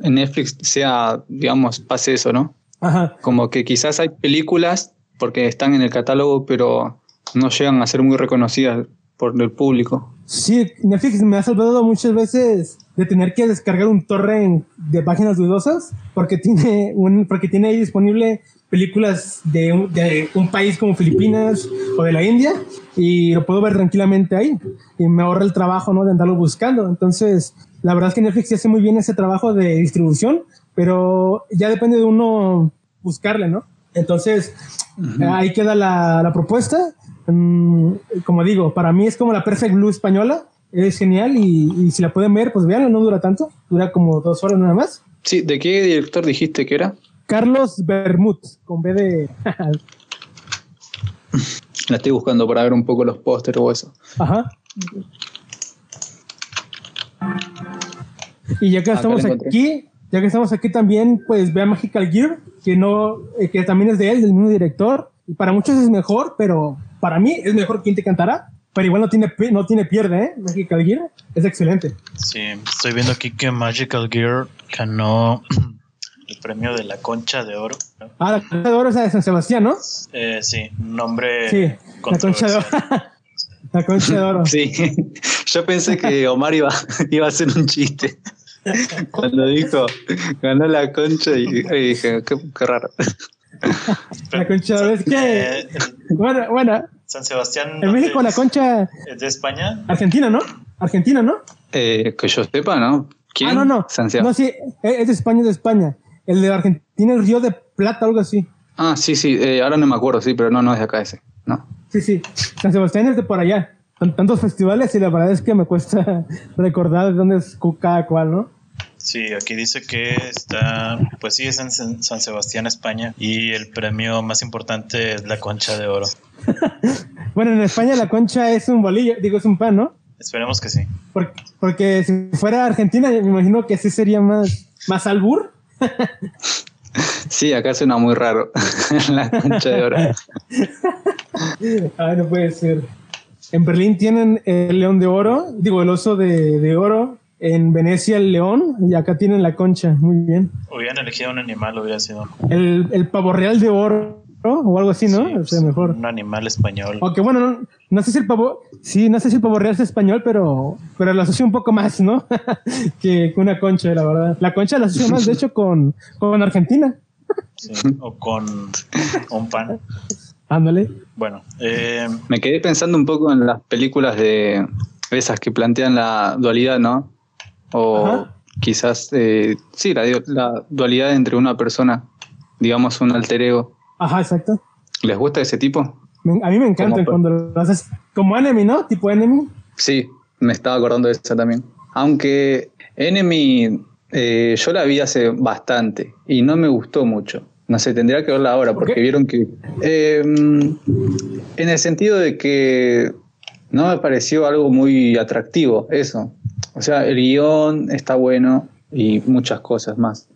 en Netflix sea, digamos, pase eso, ¿no? Ajá. Como que quizás hay películas porque están en el catálogo, pero no llegan a ser muy reconocidas por el público. Sí, Netflix me ha salvado muchas veces de tener que descargar un torrent de páginas dudosas porque tiene, un, porque tiene ahí disponible películas de un, de un país como Filipinas o de la India y lo puedo ver tranquilamente ahí y me ahorra el trabajo ¿no? de andarlo buscando. Entonces, la verdad es que Netflix hace muy bien ese trabajo de distribución, pero ya depende de uno buscarle, ¿no? Entonces, ahí queda la, propuesta. Mm, como digo, para mí es como la Perfect Blue española. Es genial y, si la pueden ver, pues veanla, no dura tanto. Dura como dos horas nada más. Sí, ¿de qué director dijiste que era? Carlos Bermud, con B de... la estoy buscando para ver un poco los pósteres o eso. Ajá. Y ya que ah, estamos aquí, ya que estamos aquí también, pues vea Magical Gear, que no, eh, que también es de él, del mismo director. Y para muchos es mejor, pero para mí es mejor quien te cantará. Pero igual no tiene, no tiene pierde, ¿eh? Magical Gear es excelente. Sí, estoy viendo aquí que Magical Gear ganó el premio de la Concha de Oro. Ah, la Concha de Oro es de San Sebastián, ¿no? Eh, sí, nombre. Sí, la Concha de Oro. la Concha de Oro. Sí, yo pensé que Omar iba, iba a hacer un chiste. Cuando dijo, ganó la concha y, dije, qué, raro. La concha de es que. Bueno, bueno. San Sebastián. En México la concha. ¿Es de España? Argentina, ¿no? Argentina, ¿no? Eh, que yo sepa, ¿no? ¿Quién? Ah, no, no. San Sebastián. No, sí, es de España, es de España. El de Argentina, el Río de Plata, algo así. Ah, sí, sí. Eh, ahora no me acuerdo, sí, pero no, no es de acá ese. No. Sí, sí. San Sebastián es de por allá tantos festivales y la verdad es que me cuesta recordar de dónde es cada cual, ¿no? Sí, aquí dice que está, pues sí, es en San Sebastián, España, y el premio más importante es la concha de oro. bueno, en España la concha es un bolillo, digo, es un pan, ¿no? Esperemos que sí. Porque, si fuera Argentina, me imagino que sí sería más, más albur. Sí, acá suena muy raro. la concha de oro. Ay, no puede ser. En Berlín tienen el león de oro, digo, el oso de, de oro. En Venecia el león y acá tienen la concha. Muy bien. Hubieran elegido un animal, hubiera sido. El, el pavo real de oro o algo así, ¿no? o sea, mejor. Un animal español. Aunque bueno, no, no, sé si el pavo, sí, no sé si el pavo real es español, pero, pero lo asocio un poco más, ¿no? que, con una concha, la verdad. La concha la asocio más, de hecho, con, con Argentina. Sí, o con un pan. Ándale. Bueno, eh, me quedé pensando un poco en las películas de esas que plantean la dualidad, ¿no? O quizás, eh, sí, la, la dualidad entre una persona, digamos un alter ego. Ajá, exacto. ¿Les gusta ese tipo? a mí me encanta cuando lo haces como Enemy, ¿no? Tipo Enemy. Sí, me estaba acordando de esa también. Aunque Enemy eh, yo la vi hace bastante y no me gustó mucho. No sé, tendría que verla ahora porque vieron que... Em, en el sentido de que no me pareció algo muy atractivo, eso. O sea, el guion está bueno y muchas cosas más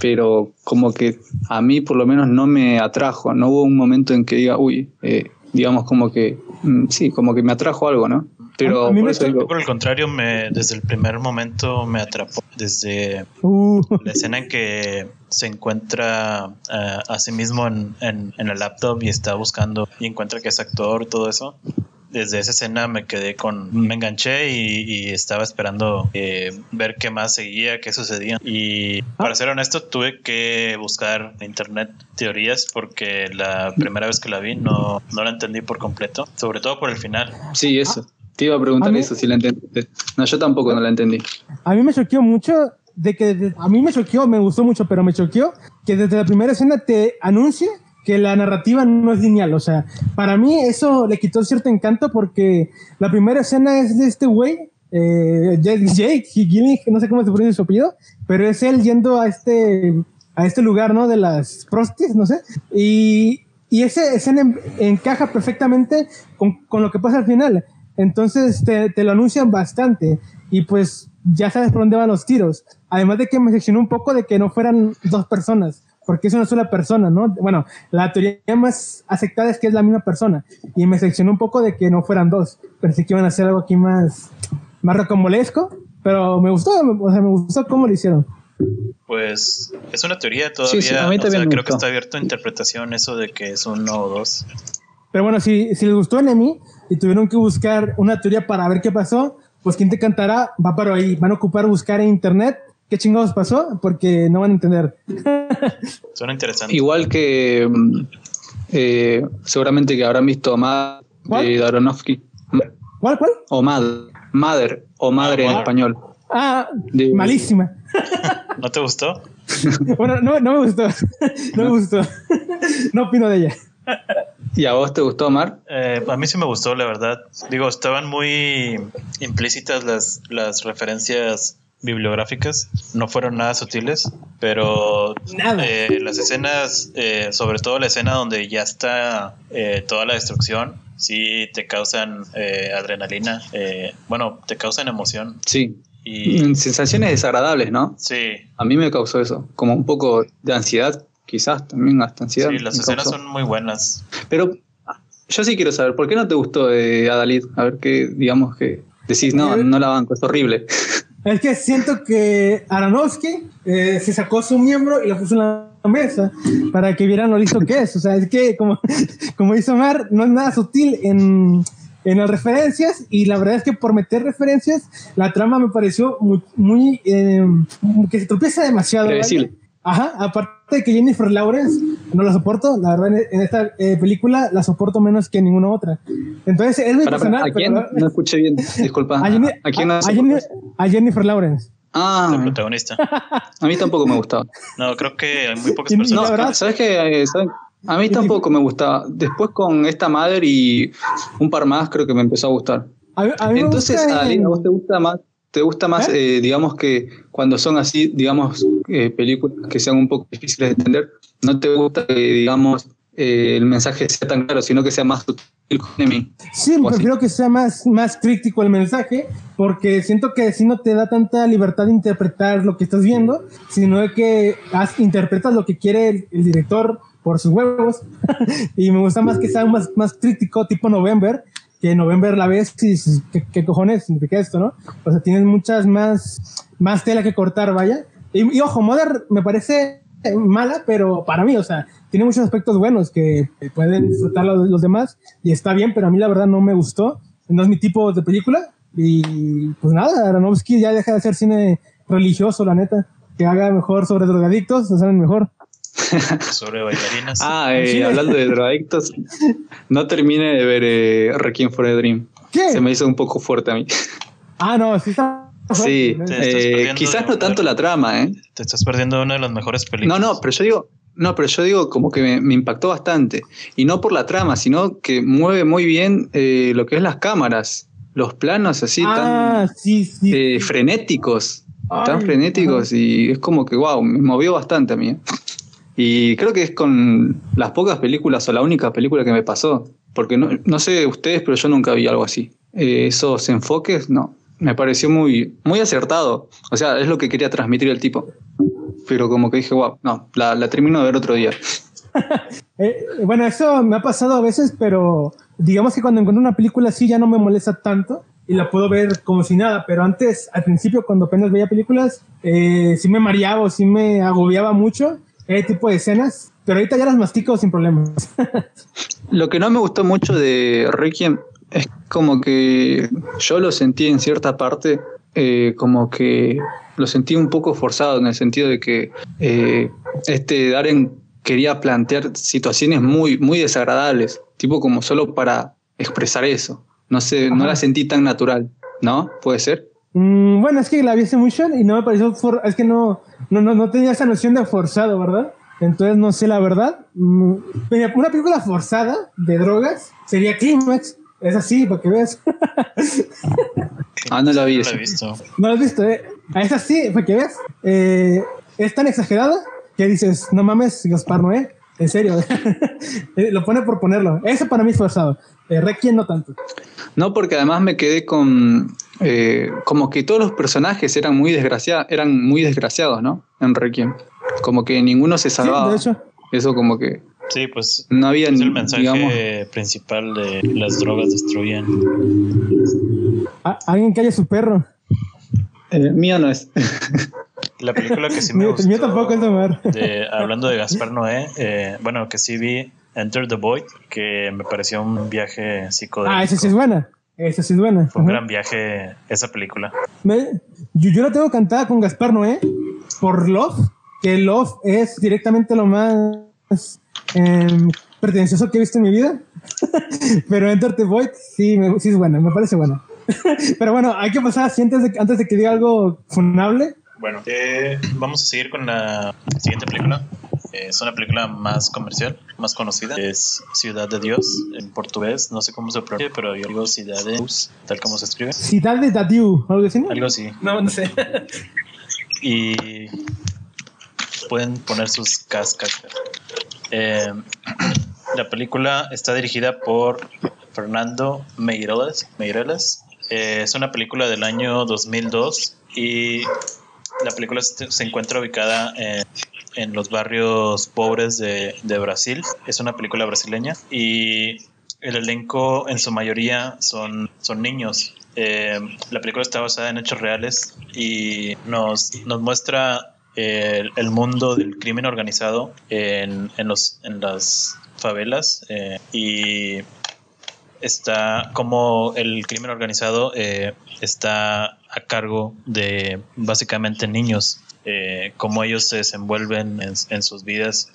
pero como que a mí por lo menos no me atrajo, no hubo un momento en que diga, uy, eh, digamos como que, mm, sí, como que me atrajo algo, ¿no? Pero por, por el contrario, me, desde el primer momento me atrapó, desde uh. la escena en que se encuentra eh, a sí mismo en, en, en el laptop y está buscando y encuentra que es actor, todo eso desde esa escena me quedé con, me enganché y, estaba esperando eh, ver qué más seguía, qué sucedía. Y para ser honesto, tuve que buscar en internet teorías porque la primera vez que la vi no, no la entendí por completo, sobre todo por el final. Sí, eso. Te iba a preguntar eso, si la entendiste. No, yo tampoco no la entendí. A mí me choqueó mucho de que a mí me choqueó, me gustó mucho, pero me choqueó que desde la primera escena te anuncie que la narrativa no es lineal. O sea, para mí eso le quitó cierto encanto porque la primera escena es de este güey, eh, Jake, Gilling, no sé cómo se pronuncia su apellido, pero es él yendo a este, a este lugar, ¿no? De las prostis, no sé. Y, y esa escena encaja perfectamente con, con, lo que pasa al final. Entonces te, te, lo anuncian bastante y pues ya sabes por dónde van los tiros. Además de que me seccionó un poco de que no fueran dos personas, porque es una sola persona, ¿no? Bueno, la teoría más aceptada es que es la misma persona. Y me seccionó un poco de que no fueran dos. Pensé que iban a hacer algo aquí más, más rocambolesco, pero me gustó, o sea, me gustó cómo lo hicieron. Pues es una teoría todavía. Sí, a mí también creo que está abierto a interpretación eso de que es uno o dos. Pero bueno, si, si les gustó Enemy y tuvieron que buscar una teoría para ver qué pasó, pues quien te cantará va para ahí. Van a ocupar buscar en internet qué chingados pasó, porque no van a entender. Suena interesante. Igual que mm, eh, seguramente que habrán visto Mad de Daronofsky. ¿Cuál, cuál? O Mad, Mother, o Madre en español. Ah, malísima. ¿No te gustó? bueno, no, no me gustó. no me gustó. no opino de ella. ¿Y a vos te gustó, Mar? Eh, a mí sí me gustó, la verdad. Digo, estaban muy implícitas las, las referencias bibliográficas no fueron nada sutiles, pero eh, las escenas, eh, sobre todo la escena donde ya está eh, toda la destrucción, sí te causan adrenalina, bueno, te causan emoción. Sí. Y... Mm, sensaciones desagradables, ¿no? Sí. A mí me causó eso, como un poco de ansiedad, quizás también hasta ansiedad. Sí, las escenas son muy buenas. Pero yo sí quiero saber, ¿por qué no te gustó de Adalid? A ver qué, digamos que decís, no, no la banco, es horrible. Es que siento que Aronofsky eh, se sacó su miembro y lo puso en la mesa para que vieran lo listo que es. O sea, es que, como, como dice Omar, no es nada sutil en, en las referencias y la verdad es que por meter referencias, la trama me pareció muy, muy eh, que se tropieza demasiado. Ajá, aparte de que Jennifer Lawrence no la soporto, la verdad en esta eh, película la soporto menos que ninguna otra. Entonces es muy personal. ¿A quién? no escuché bien, disculpa. A, a, Jennifer Lawrence. Ah, el protagonista. A mí tampoco me gustaba. No, creo que hay muy pocas personas. No, ¿sabes qué? A mí tampoco me gustaba. Después con esta madre y un par más creo que me empezó a gustar. Entonces, a ¿vos te gusta más ¿Te gusta más, ¿Eh? Eh, digamos, que cuando son así, digamos, eh, películas que sean un poco difíciles de entender, no te gusta que, digamos, el mensaje sea tan claro, sino que sea más Sí, prefiero que sea más, más crítico el mensaje, porque siento que si no te da tanta libertad de interpretar lo que estás viendo, sino que interpretas lo que quiere el, director por sus huevos. y me gusta más que sea más, más crítico, tipo November, que November la ves y dices, ¿qué, cojones significa esto, no? O sea, tienes muchas más, más tela que cortar, vaya. Y, y ojo, Mother me parece mala, pero para mí, o sea, tiene muchos aspectos buenos que pueden disfrutar los, los, demás y está bien, pero a mí la verdad no me gustó. No es mi tipo de película y pues nada, Aronofsky ya deja de hacer cine religioso, la neta. Que haga mejor sobre drogadictos, o saben mejor. sobre bailarinas. Ah, eh, hablando de drogadictos, no terminé de ver eh, Requiem for a Dream. ¿Qué? Se me hizo un poco fuerte a mí. Ah, no, sí está Sí, eh, quizás no tanto la trama, ¿eh? Te estás perdiendo una de las mejores películas. No, no, pero yo digo, no, pero yo digo como que me, impactó bastante. Y no por la trama, sino que mueve muy bien eh, lo que es las cámaras. Los planos así ah, tan eh, frenéticos. tan frenéticos. Y es como que, wow, me movió bastante a mí. Y creo que es con las pocas películas o la única película que me pasó. Porque no, no sé ustedes, pero yo nunca vi algo así. esos enfoques, no me pareció muy, muy acertado. O sea, es lo que quería transmitir el tipo. Pero como que dije, wow, no, la, la termino de ver otro día. Eh, bueno, eso me ha pasado a veces, pero digamos que cuando encuentro una película así ya no me molesta tanto y la puedo ver como si nada. Pero antes, al principio, cuando apenas veía películas, eh, sí me mareaba o sí me agobiaba mucho ese tipo de escenas. Pero ahorita ya las mastico sin problemas. Lo que no me gustó mucho de Requiem es como que yo lo sentí en cierta parte, eh, como que lo sentí un poco forzado en el sentido de que eh, este Darren quería plantear situaciones muy, muy desagradables, tipo como solo para expresar eso. No sé, no la sentí tan natural, ¿no? ¿Puede ser? Mm, bueno, es que la vi hace mucho y no me pareció, es que no, no, no, no tenía esa noción de forzado, ¿verdad? Entonces no sé la verdad. Mm, una película forzada de drogas sería Climax, es así, para que veas. ah, no la vi. No la he visto. No la has visto, ¿eh? Ah, es así, para que veas. Eh, es tan exagerada que dices, no mames, Gaspar Noé. En serio. Eh, lo pone por ponerlo. Eso para mí es forzado. Eh, Requiem no tanto. No, porque además me quedé con. Eh, como que todos los personajes eran muy desgraciados, eran muy desgraciados, ¿no? En Requiem. Como que ninguno se salvaba. Sí, de hecho. Eso como que Sí, pues no había es el mensaje principal de las drogas destruyen. Ah, alguien calle su perro. El mío no es. La película que sí me gustó. mío tampoco es de, hablando de Gaspar Noé, eh, bueno, que sí vi Enter the Void, que me pareció un viaje psicodélico. Ah, esa sí es buena. Esa sí es buena. Fue un gran viaje esa película. yo, yo la tengo cantada con Gaspar Noé por Love, que Love es directamente lo más eh, pretencioso que he visto en mi vida. Pero Enter the Void sí, sí es buena, me parece buena. Pero bueno, hay que pasar así antes de, antes de que diga algo funable. Bueno, eh, vamos a seguir con la siguiente película. Eh, es una película más comercial, más conocida. Es Ciudad de Dios en portugués. No sé cómo se pronuncia, pero yo digo Ciudad de Dios, tal como se escribe. Ciudad de Dios, algo así. Algo así. No, no sé. y pueden poner sus cascas. Eh, la película está dirigida por Fernando Meireles. Meireles. Eh, es una película del año 2002 y la película se encuentra ubicada en, los barrios pobres de, Brasil. Es una película brasileña y el elenco en su mayoría son, son niños. Eh, la película está basada en hechos reales y nos, nos muestra el, mundo del crimen organizado en, en, los, en las favelas eh, y está como el crimen organizado eh, está a cargo de básicamente niños, eh, cómo ellos se desenvuelven en, sus vidas,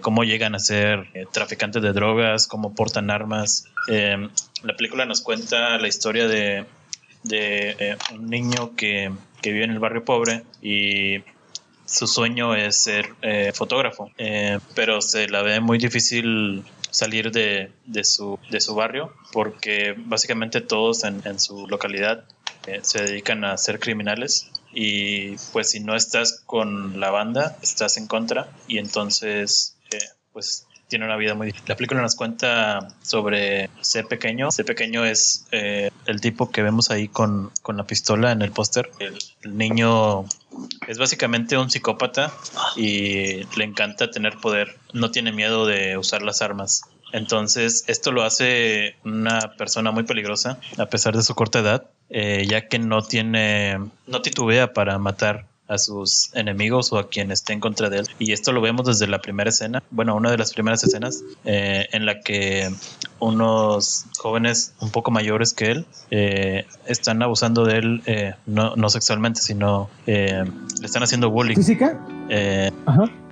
cómo llegan a ser traficantes de drogas, cómo portan armas. la película nos cuenta la historia de, de un niño que, que vive en el barrio pobre y su sueño es ser eh, fotógrafo, eh, pero se la ve muy difícil salir de, de, su, de su barrio porque básicamente todos en, en su localidad eh, se dedican a ser criminales y pues si no estás con la banda estás en contra y entonces pues tiene una vida muy difícil. La película nos cuenta sobre C pequeño. C pequeño es el tipo que vemos ahí con, con la pistola en el póster. El, niño es básicamente un psicópata y le encanta tener poder. No tiene miedo de usar las armas. Entonces, esto lo hace una persona muy peligrosa, a pesar de su corta edad, eh, ya que no tiene, no titubea para matar a sus enemigos o a quien esté en contra de él. Y esto lo vemos desde la primera escena, bueno, una de las primeras escenas eh, en la que unos jóvenes un poco mayores que él eh, están abusando de él, eh, no, no, sexualmente, sino le están haciendo bullying. ¿Física?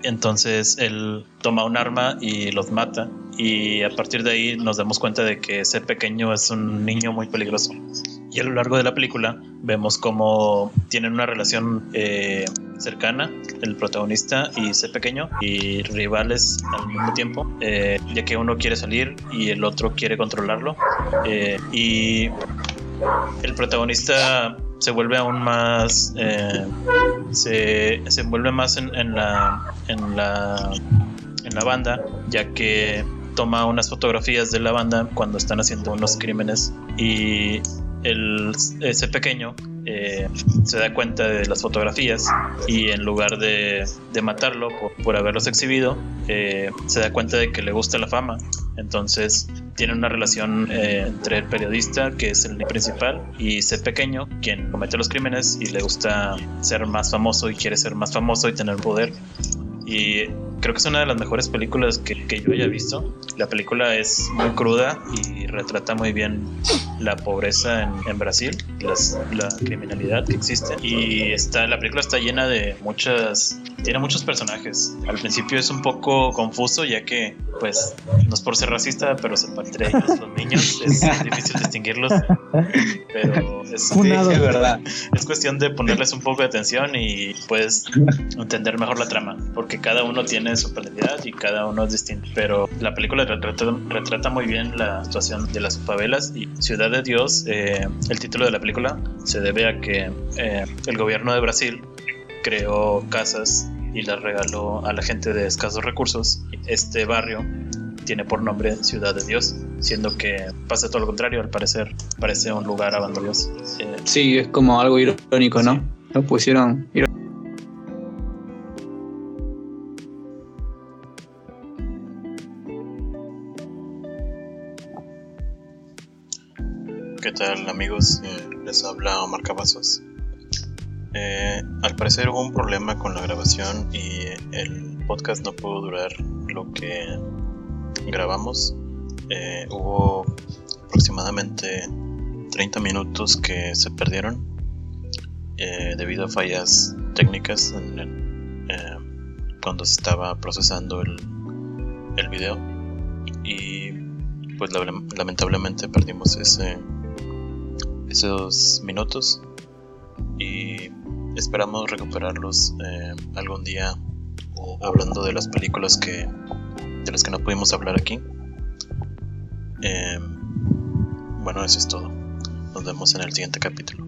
Entonces él toma un arma y los mata y a partir de ahí nos damos cuenta de que ese pequeño es un niño muy peligroso. Y a lo largo de la película vemos cómo tienen una relación eh, cercana el protagonista y ese pequeño y rivales al mismo tiempo, eh, ya que uno quiere salir y el otro quiere controlarlo. Eh, y el protagonista se vuelve aún más se, se envuelve más en, la en la en la banda ya que toma unas fotografías de la banda cuando están haciendo unos crímenes y el, ese pequeño eh, se da cuenta de las fotografías y en lugar de, matarlo por, haberlos exhibido, eh, se da cuenta de que le gusta la fama. Entonces tiene una relación eh, entre el periodista, que es el principal, y ese pequeño, quien comete los crímenes y le gusta ser más famoso y quiere ser más famoso y tener poder. Y creo que es una de las mejores películas que, que, yo haya visto. La película es muy cruda y retrata muy bien la pobreza en, en Brasil, las, la criminalidad que existe. Y está, la película está llena de muchas, tiene muchos personajes. Al principio es un poco confuso ya que, pues, no es por ser racista, pero se entre ellos los niños. Es difícil distinguirlos. Pero es, verdad. es cuestión de ponerles un poco de atención y puedes entender mejor la trama. Porque cada uno tiene su personalidad y cada uno es distinto. Pero la película retrata, muy bien la situación de las favelas y Ciudad de Dios, eh, el título de la película, se debe a que eh, el gobierno de Brasil creó casas y las regaló a la gente de escasos recursos. Este barrio tiene por nombre Ciudad de Dios, siendo que pasa todo lo contrario, al parecer parece un lugar abandonado. Eh, sí, es como algo irónico, ¿no? Lo pusieron ¿Qué tal amigos? Eh, les habla Omar Cavazos. Eh, al parecer hubo un problema con la grabación y el podcast no pudo durar lo que grabamos. Eh, hubo aproximadamente 30 minutos que se perdieron debido a fallas técnicas cuando se estaba procesando el, el video y pues lamentablemente perdimos ese esos minutos y esperamos recuperarlos eh, algún día hablando de las películas que de las que no pudimos hablar aquí. Eh, bueno, eso es todo. Nos vemos en el siguiente capítulo.